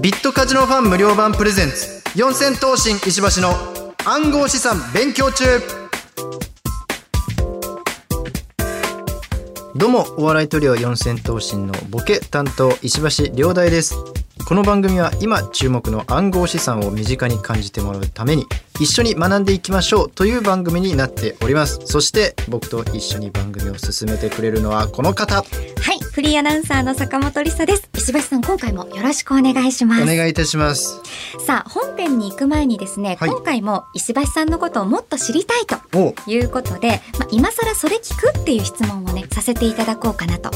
ビットカジノファン無料版プレゼンツ。四千頭身石橋の暗号資産勉強中。どうもお笑いトリオ四千頭身のボケ担当石橋亮大です。この番組は今注目の暗号資産を身近に感じてもらうために一緒に学んでいきましょうという番組になっております。そして僕と一緒に番組を進めてくれるのはこの方。はい、フリーアナウンサーの坂本理沙です。石橋さん、今回もよろしくお願いします。お願いいたします。さあ、本編に行く前にですね、はい。今回も石橋さんのことをもっと知りたいとお。いうことで、まあ、今更それ聞くっていう質問をね、させていただこうかなと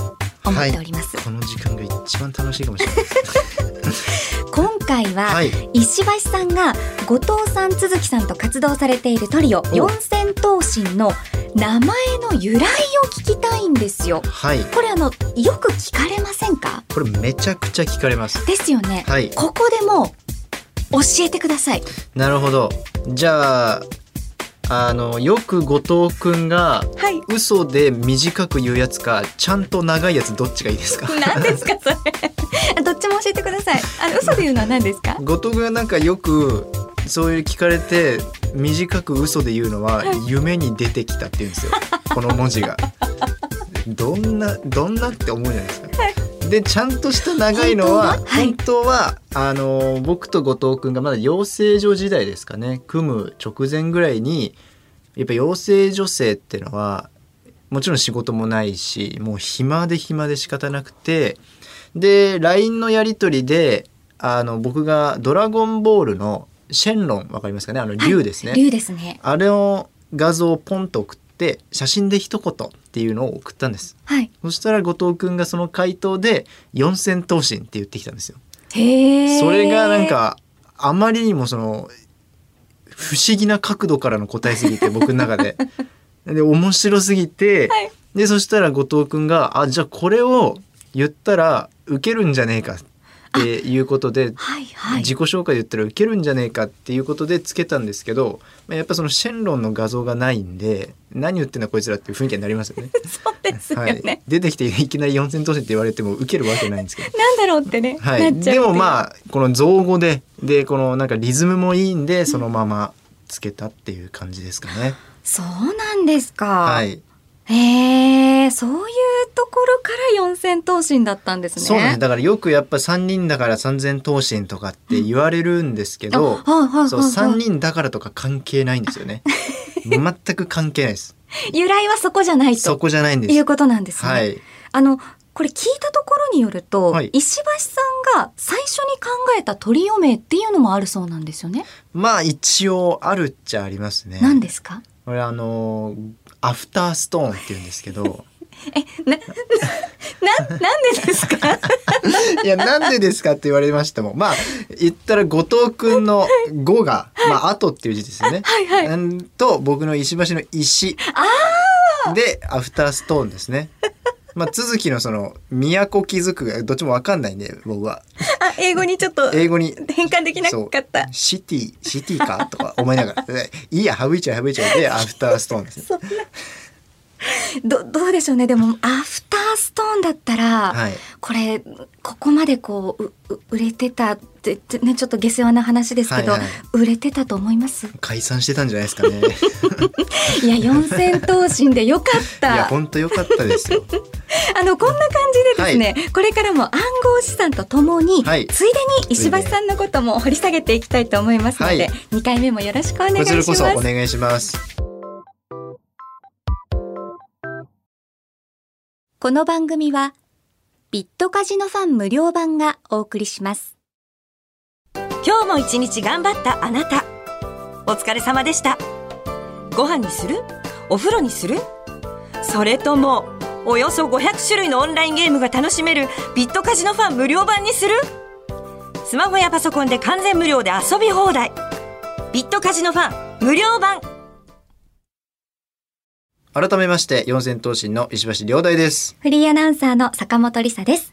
思っております。この時間が一番楽しいかもしれない。今回は、はい。石橋さんが後藤さん、都築さんと活動されているトリオ四千頭身の名前の由来を聞きたいんですよ。はい。これあの、よく聞かれませんか？これめちゃくちゃ聞かれます。ですよね。はい。ここでも教えてください。なるほど。じゃああのよく後藤くんがはい。嘘で短く言うやつかちゃんと長いやつどっちがいいですか？何ですかそれ。どっちも教えてください。あの嘘で言うのは何ですか？後藤くんがなんかよくそういう聞かれて短く嘘で言うのは夢に出てきたって言うんですよこの文字がどんなどんなって思うじゃないですかでちゃんとした長いのは本当は？あの僕と後藤くんがまだ養成所時代ですかね。組む直前ぐらいにやっぱ養成女性っていうのはもちろん仕事もないしもう暇で暇で仕方なくてで LINE のやり取りであの僕が「ドラゴンボール」のシェンロンわかりますかね？あの竜ですね、竜ですね。あれの画像をポンと送って写真で一言っていうのを送ったんですはい。そしたら後藤くんがその回答で四千頭身って言ってきたんですよへえ。それがなん。かあまりにもその不思議な角度からの答えすぎて 僕の中でで面白すぎて、はいでそしたら後藤くんが「あじゃあこれを言ったらウケるんじゃねえか」っていうことではいはい。自己紹介で言ったらウケるんじゃねえかっていうことでつけたんですけどまあやっぱそのシェンロンの画像がないんで何言ってんだこいつらっていう雰囲気になりますよね。そうですよはね。い、出てきていきなり四千頭身って言われてもウケるわけないんですけど。なんだろうってね。はい、でもあ。まあこの造語ででこのなんかリズムもいいんでそのままつけたっていう感じですかね。そうなんですか。はい、へえ、そういうところから四千頭身だったんですね。そうなんですだからよくやっぱ三人だから三千頭身とかって言われるんですけど、あはいはいはいそう三人だからとか関係ないんですよね。全く関係ないです。由来はそこじゃないそとこじゃないんです。いうことなんですね。はい。あのこれ聞いたところによると、はい石橋さんが最初に考えたトリオ名っていうのもあるそうなんですよね。まあ一応あるっちゃありますね。何ですか？これあのアフターストーンって言うんですけど。な、なんでですか？いや、なんでですかって言われましても。まあ、言ったら後藤くんの語が、まあ、後っていう字ですよね。はいはいうんと、僕の石橋の石。で、アフターストーンですね。まあ、続きのその、都気づくがどっちもわかんないんで、僕は。あ、英語にちょっと英語に。変換できなかった。シティ、シティか？とか思いながら。で いいや、省いちゃう省いちゃうで、アフターストーンですね。どどうでしょうねでもアフターストーンだったら、はい。これここまでこううう売れてたってねちょっと下世話な話ですけど、はいはい売れてたと思います？解散してたんじゃないですかね。いや四千頭身でよかっいや、た本当良かったですよ。あのこんな感じでですね、これからも暗号資産とともに、はい。ついでに石橋さんのことも掘り下げていきたいと思いますので、はい。2回目もよろしくお願いこちらしますこそお願いします。この番組はビットカジノファン無料版がお送りします。今日も一日頑張ったあなた。お疲れ様でした。ご飯にする？お風呂にする？それともおよそ500種類のオンラインゲームが楽しめるビットカジノファン無料版にするスマホやパソコンで完全無料で遊び放題ビットカジノファン無料版改めまして四千頭身の石橋亮大です。フリーアナウンサーの坂本理沙です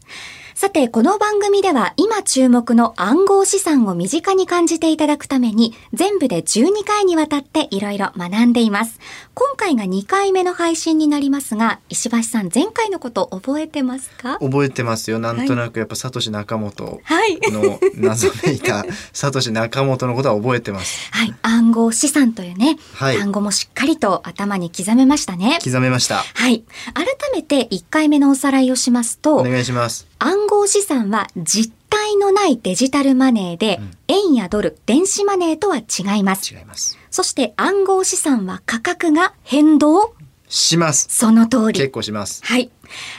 さて、この番組では今注目の暗号資産を身近に感じていただくために、全部で12回にわたっていろいろ学んでいます。今回が2回目の配信になりますが、石橋さん、前回のこと覚えてますか？覚えてますよなんとなくやっぱサトシ仲本はい。の謎めいた サトシ仲本のことは覚えてますはい。暗号資産というね、はい単語もしっかりと頭に刻めましたね。刻めましたはい。改めて1回目のおさらいをしますと、お願いします暗号資産は実体のないデジタルマネーで、うん円やドル、電子マネーとは違います。違いますそして暗号資産は価格が変動？しますその通結り。構しますはい。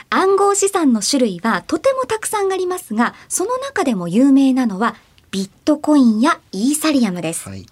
暗号資産の種類はとてもたくさんありますが、その中でも有名なのはビットコインやイーサリアムです。はい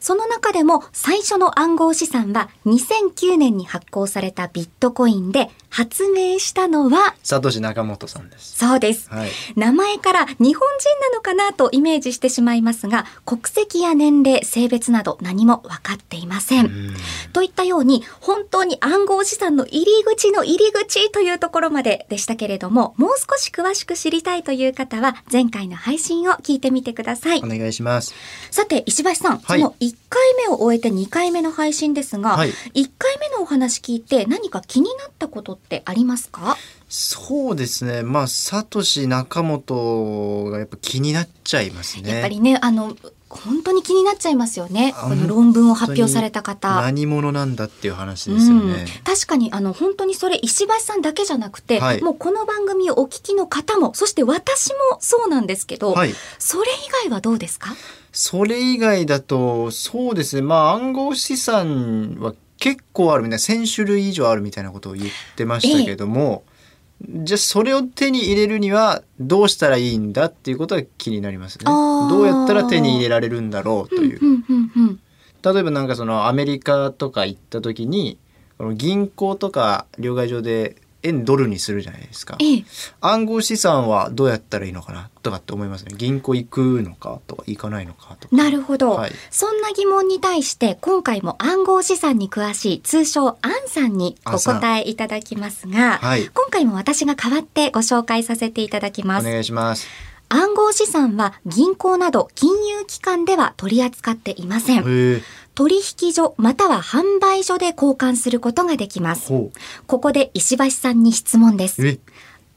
その中でも最初の暗号資産は2009年に発行されたビットコインで発明したのは、サトシ仲本さんです。そうです。はい。名前から日本人なのかなとイメージしてしまいますが、国籍や年齢、性別など何も分かっていません。といったように、本当に暗号資産の入り口の入り口というところまででしたけれども、もう少し詳しく知りたいという方は、前回の配信を聞いてみてください。お。願いします。さて、石橋さん、はい。その1回目を終えて2回目の配信ですが、はい。1回目のお話聞いて何か気になったことってありますか？そうですね。まあサトシ仲本がやっぱ気になっちゃいますね。やっぱりね、あの、本当に気になっちゃいますよね。あこの論文を発表された方。何者なんだっていう話ですよね、うん、確かにあの本当にそれ石橋さんだけじゃなくて、はい。もうこの番組をお聞きの方もそして私もそうなんですけど、はい。それ以外はどうですか？それ以外だとそうですね。まあ暗号資産は結構あるみたいな1,000種類以上あるみたいなことを言ってましたけども、じゃあそれを手に入れるにはどうしたらいいんだっていうことが気になりますね。どうやったら手に入れられるんだろうという。うんうんうんうん例えばなんかそのアメリカとか行った時に銀行とか両替所で円ドルにするじゃないですか。ええ、暗号資産はどうやったらいいのかな？とかって思いますね。銀行行くのかとか行かないのかとか。なるほど、はいそんな疑問に対して今回も暗号資産に詳しい通称アンさんにお答えいただきますが、はい今回も私が代わってご紹介させていただきます。お願いします。暗号資産は銀行など金融機関では取り扱っていません。取引所または販売所で交換することができます。ほここで石橋さんに質問です。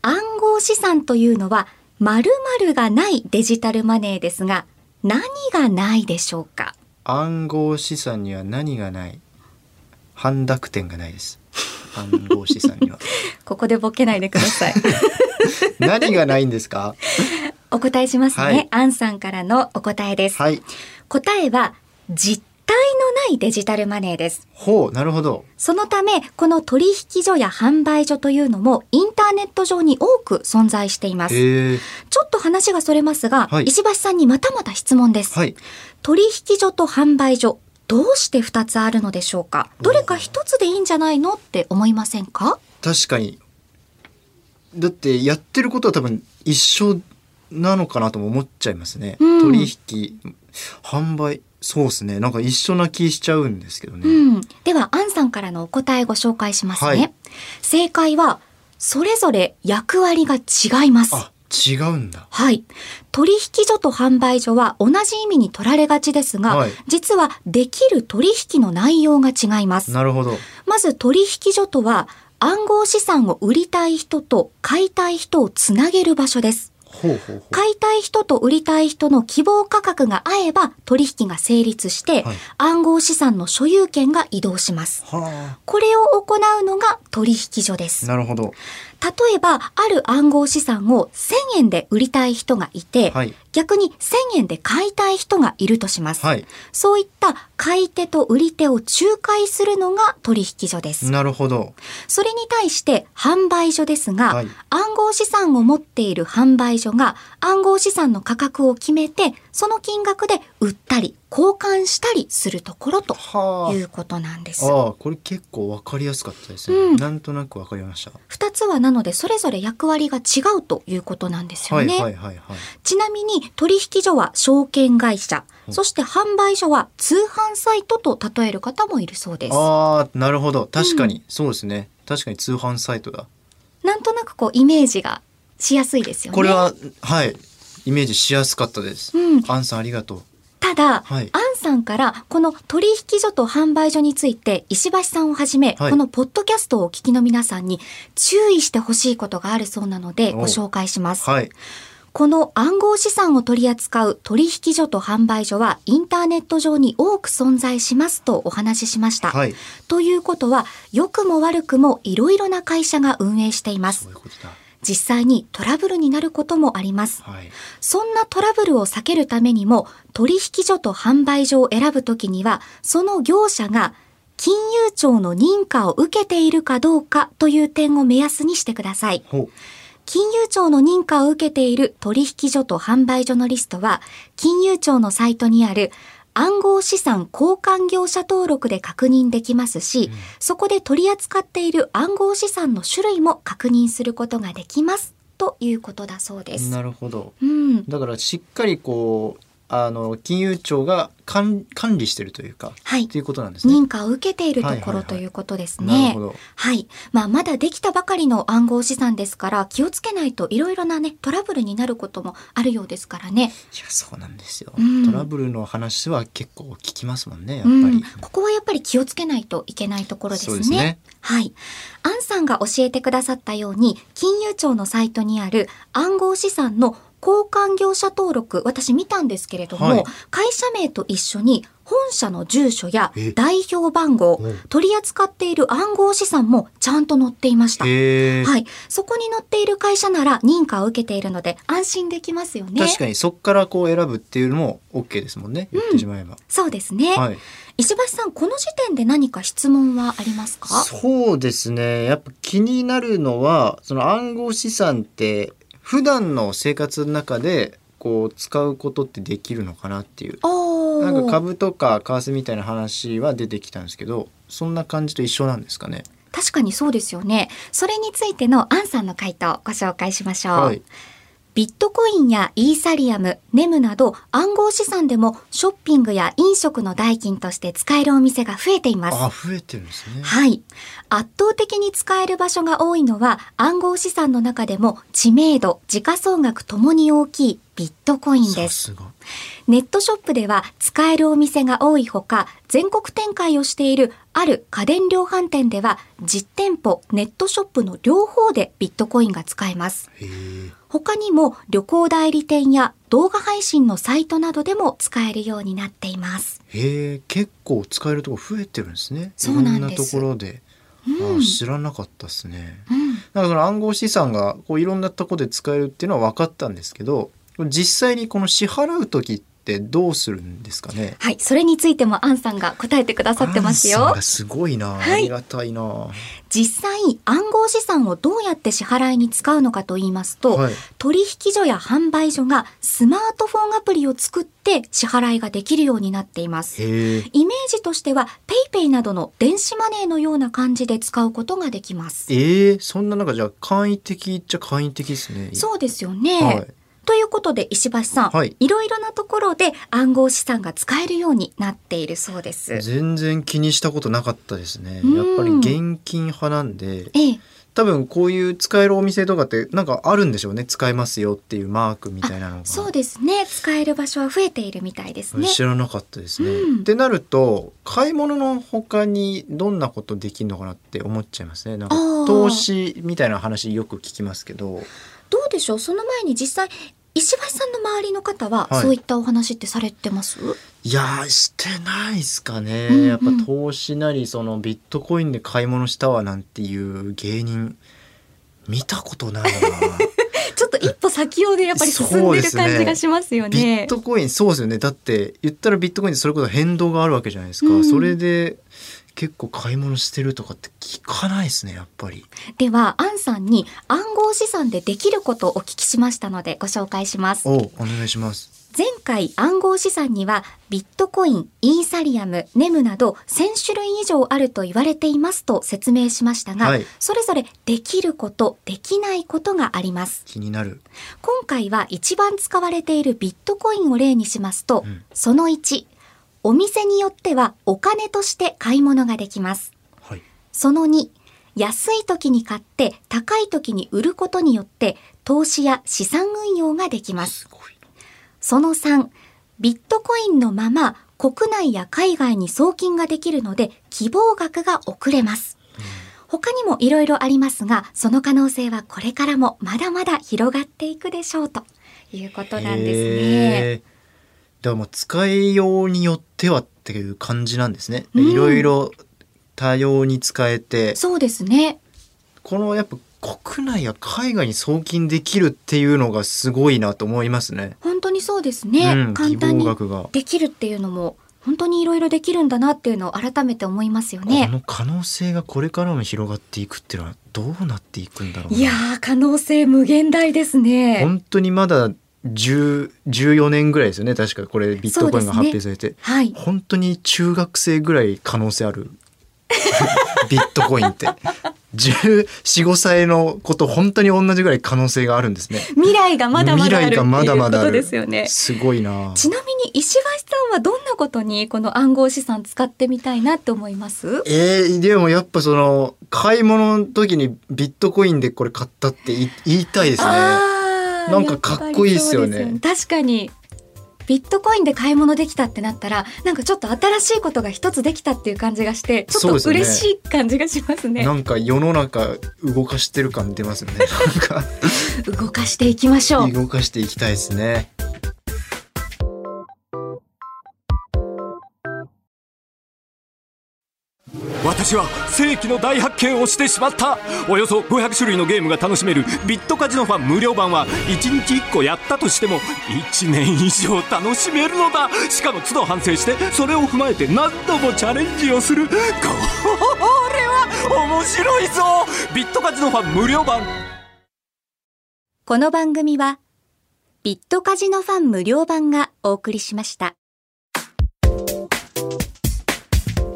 暗号資産というのは〇〇がないデジタルマネーですが、何がないでしょうか？暗号資産には何がない？半濁点がないです。暗号資産には。ここでボケないでください。何がないんですか？お答えしますね。はいアンさんからのお答えです。はい。答えは実体のないデジタルマネーです。ほう、なるほど。そのため、この取引所や販売所というのもインターネット上に多く存在しています。ちょっと話がそれますが、はい石橋さんにまたまた質問です。はい。取引所と販売所、どうして2つあるのでしょうか？どれか1つでいいんじゃないのって思いませんか？確かに。だってやってることは多分一緒なのかなとも思っちゃいますね。うん取引、販売、そうですね。なんか一緒な気しちゃうんですけどね。うん。では、アンさんからのお答えご紹介しますね。はい正解は、それぞれ役割が違います。あ、違うんだ。はい。取引所と販売所は同じ意味に取られがちですが、はい実はできる取引の内容が違います。なるほど。まず取引所とは、暗号資産を売りたい人と買いたい人をつなげる場所です。ほうほうほう。買いたい人と売りたい人の希望価格が合えば取引が成立して、はい暗号資産の所有権が移動します。はこれを行うのが取引所ですあ。。なるほど。例えば、ある暗号資産を1000円で売りたい人がいて、はい。逆に1000円で買いたい人がいるとします。はい。そういった買い手と売り手を仲介するのが取引所です。なるほど。それに対して販売所ですが、はい暗号資産を持っている販売所が暗号資産の価格を決めて、その金額で売ったり交換したりするところとはいうことなんです。ああ、これ結構わかりやすかったですね。うんなんとなくわかりました。二つはなのでそれぞれ役割が違うということなんですよはいね。はいはいはい。ちなみに取引所は証券会社、そして販売所は通販サイトと例える方もいるそうです。ああ、なるほど。確かに、そうですね。確かに通販サイトだ。なんとなくこうイメージがしやすいですよね。これははいイメージしやすかったです。うん、アンさんありがとう。ただ、はいアンさんからこの取引所と販売所について石橋さんをはじめ、はいこのポッドキャストをお聞きの皆さんに注意してほしいことがあるそうなのでおご紹介します。はいこの暗号資産を取り扱う取引所と販売所はインターネット上に多く存在しますとお話ししました。はいということは良くも悪くもいろいろな会社が運営していますそうい。うことだ。実際にトラブルになることもあります。はいそんなトラブルを避けるためにも、取引所と販売所を選ぶときには、その業者が金融庁の認可を受けているかどうかという点を目安にしてください。金融庁の認可を受けている取引所と販売所のリストは、金融庁のサイトにある暗号資産交換業者登録で確認できますし、そこで取り扱っている暗号資産の種類も確認することができます。ということだそうです。なるほど。うん。だからしっかりこうあの金融庁が管管理してるというか、はいっていうことなんですね。認可を受けているところということですね。はい。まあ、まだできたばかりの暗号資産ですから、気をつけないといろいろなね、トラブルになることもあるようですからね。いやそうなんですよ、うんトラブルの話は結構聞きますもんねやっぱうんり。、ここはやっぱり気をつけないといけないところですね。すねはい。アンさんが教えてくださったように、金融庁のサイトにある暗号資産の交換業者登録、私見たんですけれども、はい会社名と一緒に本社の住所やえ代表番号うん、取り扱っている暗号資産もちゃんと載っていました。はい。そこに載っている会社なら認可を受けているので安心できますよね。確かにそっからこう選ぶっていうのも OK ですもんね言ってしまえば。そうですね。はい、石橋さん、この時点で何か質問はありますか？そうですねやっぱ気になるのはその暗号資産って普段の生活の中でこう使うことってできるのかなっていうなんか株とか為替みたいな話は出てきたんですけどそんな感じと一緒なんですかね。確かにそうですよね。それについてのアンさんの回答をご紹介しましょう。はい、ビットコインやイーサリアム、ネムなど暗号資産でもショッピングや飲食の代金として使えるお店が増えています。あ増えてるんですね。はい。圧倒的に使える場所が多いのは暗号資産の中でも知名度、時価総額ともに大きいビットコインです。ネットショップでは使えるお店が多いほか、全国展開をしているある家電量販店では実店舗、ネットショップの両方でビットコインが使えます。他にも旅行代理店や動画配信のサイトなどでも使えるようになっています。へえ結構使えるとこ増えてるんですね。そうなんです。ところで、うん。あ知らなかったですね。うん。なんかその暗号資産がこういろんなとこで使えるっていうのは分かったんですけど実際にこの支払う時ってどうするんですかね？はい、それについてもアンさんが答えてくださってますよ。すごいな、はいありがたいなは実際、暗号資産をどうやって支払いに使うのかと言いますと、い取引所や販売所がスマートフォンアプリを作って支払いができるようになっています。イメージとしては PayPay などの電子マネーのような感じで使うことができます。えー、そんな中じゃあ簡易的っちゃ簡易的ですねそうですよね。はいということで石橋さん、はいいろいろなところで暗号資産が使えるようになっているそうです。全然気にしたことなかったですねうんやっぱり現金派なんでええ、多分こういう使えるお店とかってなんかあるんでしょうね使えますよっていうマークみたいなのがそうですね。使える場所は増えているみたいですね。知らなかったですね。うんってなると買い物の他にどんなことできるのかなって思っちゃいますね。なんか投資みたいな話よく聞きますけどどうでしょう？その前に実際石橋さんの周りの方は、はい。そういったお話ってされてます？いやーしてないですかね、うんうん。やっぱ投資なりそのビットコインで買い物したわなんていう芸人見たことないな。ちょっと一歩先をでやっぱり進んでる感じがしますよビね。ッ。トコインそうですよね。だって言ったらビットコインってそれこそ変動があるわけじゃないですか、うん。それで結構買い物してるとかって聞かないですねやっぱり。では、アンさんに暗号資産でできることをお聞きしましたのでご紹介します。おお願いします。前回暗号資産にはビットコイン、イーサリアム、ネムなど1000種類以上あると言われていますと説明しましたが、はい。それぞれできること、できないことがあります。気になる。今回は一番使われているビットコインを例にしますと、うん。その1、お店によってはお金として買い物ができます。はいその2、安い時に買って高い時に売ることによって投資や資産運用ができます。すその3、ビットコインのまま国内や海外に送金ができるので希望額が遅れます。他にもいろいろありますが、その可能性はこれからもまだまだ広がっていくでしょうということなんですね。だからもう使いようによってはっていう感じなんですね。うんいろいろ多様に使えて、そうですね。このやっぱ国内や海外に送金できるっていうのがすごいなと思いますね。本当にそうですね。うん、簡単に。できるっていうのも本当にいろいろできるんだなっていうのを改めて思いますよねこ。の可能性がこれからも広がっていくっていうのはどうなっていくんだろうな。いやー可能性無限大ですね。本当にまだ10 14年ぐらいですよね。確かこれビットコインが発表されて、はい。本当に中学生ぐらい可能性ある。ビットコインって。1415歳のこと本当に同じぐらい可能性があるんですね。未来がまだまだある。って未来がまだまだですよね。すごいな。ちなみに石橋さんはどんなことにこの暗号資産使ってみたいなって思います？えー、でもやっぱその買い物の時にビットコインでこれ買ったって言い言いたいですねなんかかっこいいっすよね。確かにビットコインで買い物できたってなったらなんかちょっと新しいことが一つできたっていう感じがしてちょっと嬉しい感じがしますね。なんか世の中動かしてる感出ますよね。なんか。動かしていきましょう。動かしていきたいですね私は世紀の大発見をしてしまった。およそ500種類のゲームが楽しめるビットカジノファン無料版は1日1個やったとしても1年以上楽しめるのだ。しかも都度反省してそれを踏まえて何度もチャレンジをする。これは面白いぞ。ビットカジノファン無料版。この番組はビットカジノファン無料版がお送りしました。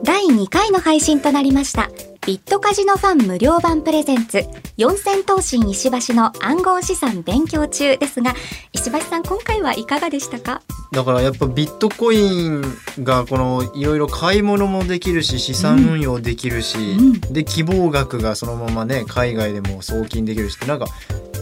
第2回の配信となりました。ビットカジノファン無料版プレゼンツ。四千頭身石橋の暗号資産勉強中ですが石橋さん今回はいかがでしたか？だからやっぱビットコインがこのいろいろ買い物もできるし資産運用できるし、うん。で希望額がそのままね海外でも送金できるしってなんか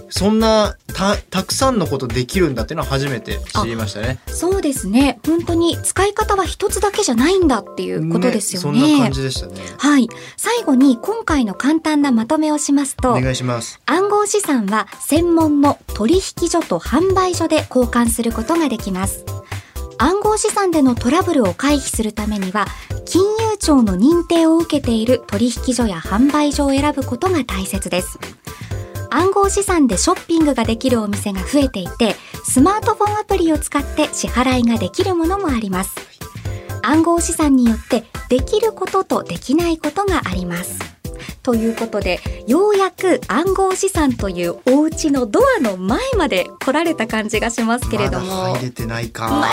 そんなたたくさんのことできるんだっていうのは初めて知りましたね。そうですね本当に使い方は一つだけじゃないんだっていうことですよねそんな感じでしたね。はい最後に今回の簡単なまとめをしますとお願いします。暗号資産は専門の取引所と販売所で交換することができます。暗号資産でのトラブルを回避するためには、金融庁の認定を受けている取引所や販売所を選ぶことが大切です。暗号資産でショッピングができるお店が増えていて、スマートフォンアプリを使って支払いができるものもあります。暗号資産によってできることとできないことがあります。ということで、ようやく暗号資産というお家のドアの前まで来られた感じがしますけれども、まだ入れてないか。まだ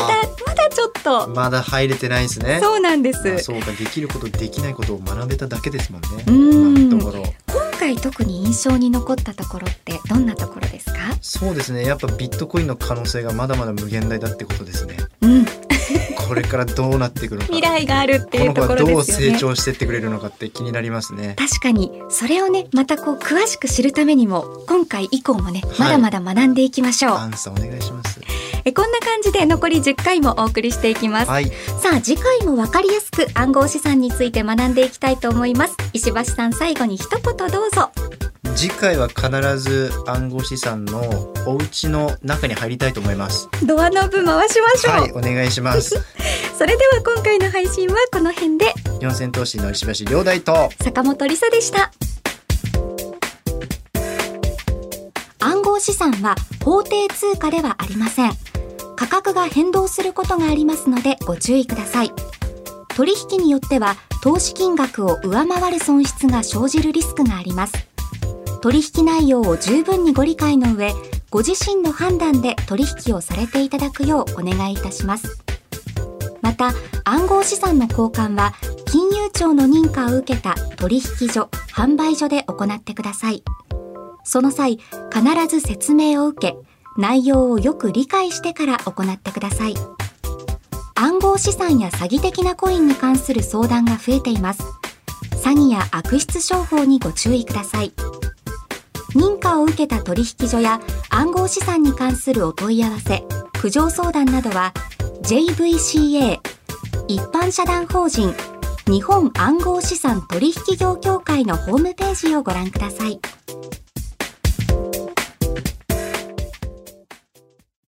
まだちょっと、まだ入れてないですね。そうなんであす。そうかできることできないことを学べただけですもんね。うんところ。今回特に印象に残ったところってどんなところですか？そうですね。やっぱビットコインの可能性がまだまだ無限大だってことですね。うん、これからどうなっていくのか。未来があるっていうところですよね。成長してってくれるのかって気になりますね。確かにそれをねまたこう詳しく知るためにも今回以降もねはいまだまだ学んでいきましょう、アンサーお願いします。えこんな感じで残り10回もお送りしていきます、はい。さあ次回もわかりやすく暗号資産について学んでいきたいと思います石橋さん最後に一言どうぞ次回は必ず暗号資産のお家の中に入りたいと思います。ドアノブ回しましょう、はい、お願いします。それでは今回の配信はこの辺で四千頭身の石橋亮大と。坂本理沙でした暗号資産は法定通貨ではありません価格が変動することがありますのでご注意ください取引によっては投資金額を上回る損失が生じるリスクがあります取引内容を十分にご理解の上ご自身の判断で取引をされていただくようお願いいたします。また暗号資産の交換は金融庁の認可を受けた取引所販売所で行ってください。その際必ず説明を受け内容をよく理解してから行ってください。暗号資産や詐欺的なコインに関する相談が増えています。詐欺や悪質商法にご注意ください。認可を受けた取引所や暗号資産に関するお問い合わせ苦情相談などは JVCA 一般社団法人日本暗号資産取引業協会のホームページをご覧ください。